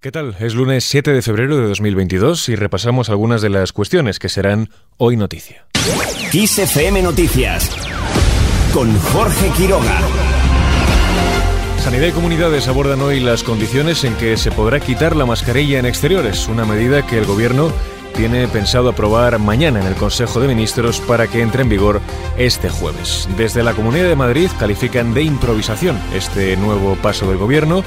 ¿Qué tal? Es lunes 7 de febrero de 2022 y repasamos algunas de las cuestiones que serán hoy noticia. Kiss FM Noticias con Jorge Quiroga. Sanidad y comunidades abordan hoy las condiciones en que se podrá quitar la mascarilla en exteriores, una medida que el gobierno tiene pensado aprobar mañana en el Consejo de Ministros para que entre en vigor este jueves. Desde la Comunidad de Madrid califican de improvisación este nuevo paso del gobierno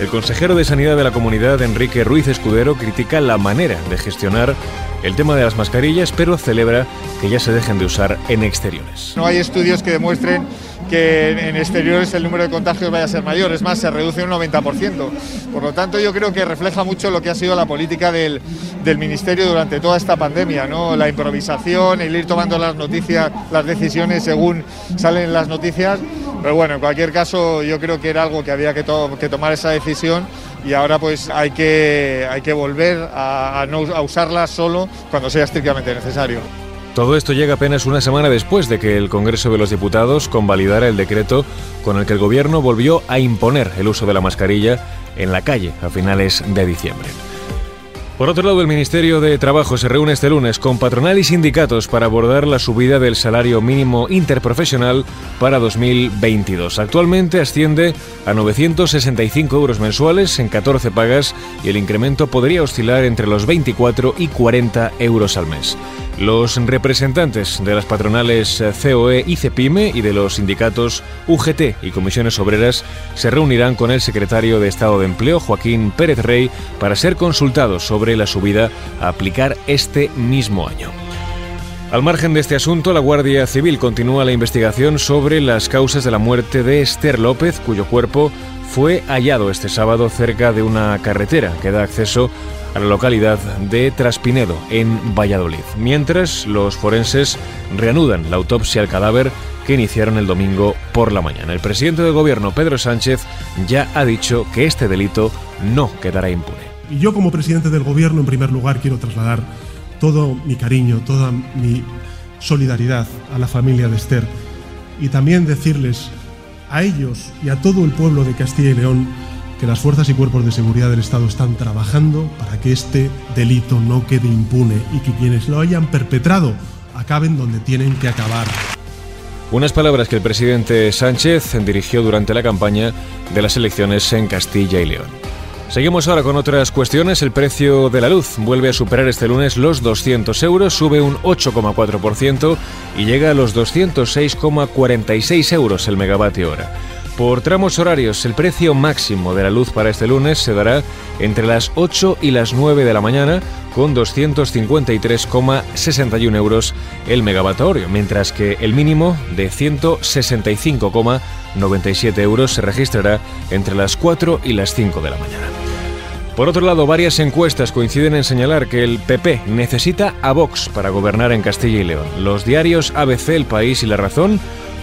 el consejero de Sanidad de la comunidad, Enrique Ruiz Escudero, critica la manera de gestionar el tema de las mascarillas, pero celebra que ya se dejen de usar en exteriores. No hay estudios que demuestren que en exteriores el número de contagios vaya a ser mayor, es más, se reduce un 90%. Por lo tanto, yo creo que refleja mucho lo que ha sido la política del, del Ministerio durante toda esta pandemia, ¿no? la improvisación, el ir tomando las noticias, las decisiones según salen las noticias pero bueno, en cualquier caso yo creo que era algo que había que, tomar esa decisión y ahora pues hay que, hay que volver a, no, a usarla solo cuando sea estrictamente necesario. Todo esto llega apenas una semana después de que el Congreso de los Diputados convalidara el decreto con el que el Gobierno volvió a imponer el uso de la mascarilla en la calle a finales de diciembre. Por otro lado, el Ministerio de Trabajo se reúne este lunes con patronal y sindicatos para abordar la subida del salario mínimo interprofesional para 2022. Actualmente asciende a 965 euros mensuales en 14 pagas y el incremento podría oscilar entre los 24 y 40 euros al mes. Los representantes de las patronales COE y CEPIME y de los sindicatos UGT y comisiones obreras se reunirán con el secretario de Estado de Empleo, Joaquín Pérez Rey, para ser consultados sobre la subida a aplicar este mismo año. Al margen de este asunto, la Guardia Civil continúa la investigación sobre las causas de la muerte de Esther López, cuyo cuerpo fue hallado este sábado cerca de una carretera que da acceso a la localidad de Traspinedo, en Valladolid, mientras los forenses reanudan la autopsia al cadáver que iniciaron el domingo por la mañana. El presidente del gobierno, Pedro Sánchez, ya ha dicho que este delito no quedará impune. Y yo como presidente del gobierno, en primer lugar, quiero trasladar todo mi cariño, toda mi solidaridad a la familia de Esther y también decirles a ellos y a todo el pueblo de Castilla y León que las fuerzas y cuerpos de seguridad del Estado están trabajando para que este delito no quede impune y que quienes lo hayan perpetrado acaben donde tienen que acabar. Unas palabras que el presidente Sánchez dirigió durante la campaña de las elecciones en Castilla y León. Seguimos ahora con otras cuestiones. El precio de la luz vuelve a superar este lunes los 200 euros, sube un 8,4% y llega a los 206,46 euros el megavatio hora. Por tramos horarios, el precio máximo de la luz para este lunes se dará entre las 8 y las 9 de la mañana con 253,61 euros el megawatts mientras que el mínimo de 165,97 euros se registrará entre las 4 y las 5 de la mañana. Por otro lado, varias encuestas coinciden en señalar que el PP necesita a Vox para gobernar en Castilla y León. Los diarios ABC, El País y La Razón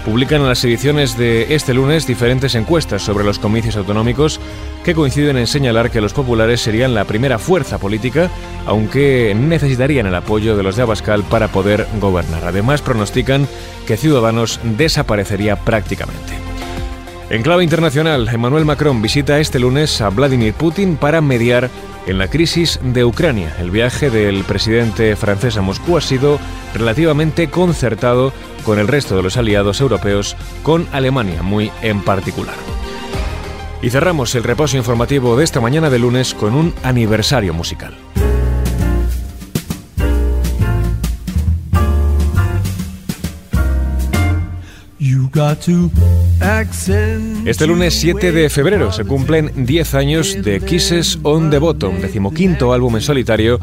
publican en las ediciones de este lunes diferentes encuestas sobre los comicios autonómicos que coinciden en señalar que los populares serían la primera fuerza política, aunque necesitarían el apoyo de los de Abascal para poder gobernar. Además, pronostican que Ciudadanos desaparecería prácticamente. En clave internacional, Emmanuel Macron visita este lunes a Vladimir Putin para mediar en la crisis de Ucrania. El viaje del presidente francés a Moscú ha sido relativamente concertado con el resto de los aliados europeos, con Alemania muy en particular. Y cerramos el repaso informativo de esta mañana de lunes con un aniversario musical. Este lunes 7 de febrero se cumplen 10 años de Kisses on the Bottom, decimoquinto álbum en solitario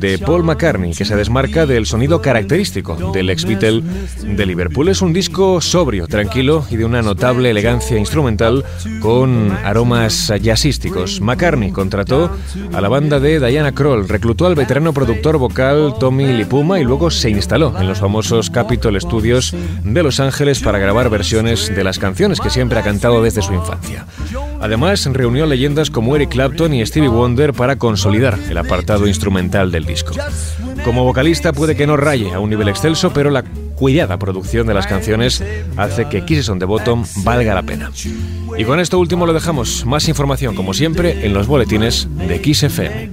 de Paul McCartney, que se desmarca del sonido característico del ex Beatle de Liverpool. Es un disco sobrio, tranquilo y de una notable elegancia instrumental con aromas jazzísticos. McCartney contrató a la banda de Diana Kroll, reclutó al veterano productor vocal Tommy Lipuma y luego se instaló en los famosos Capitol Studios de Los Ángeles para grabar versiones de las canciones que siempre ha cantado desde su infancia. Además, reunió leyendas como Eric Clapton y Stevie Wonder para consolidar el apartado instrumental del disco. Como vocalista puede que no raye a un nivel excelso, pero la cuidada producción de las canciones hace que Kisses on the Bottom valga la pena. Y con esto último lo dejamos. Más información, como siempre, en los boletines de Kiss FM.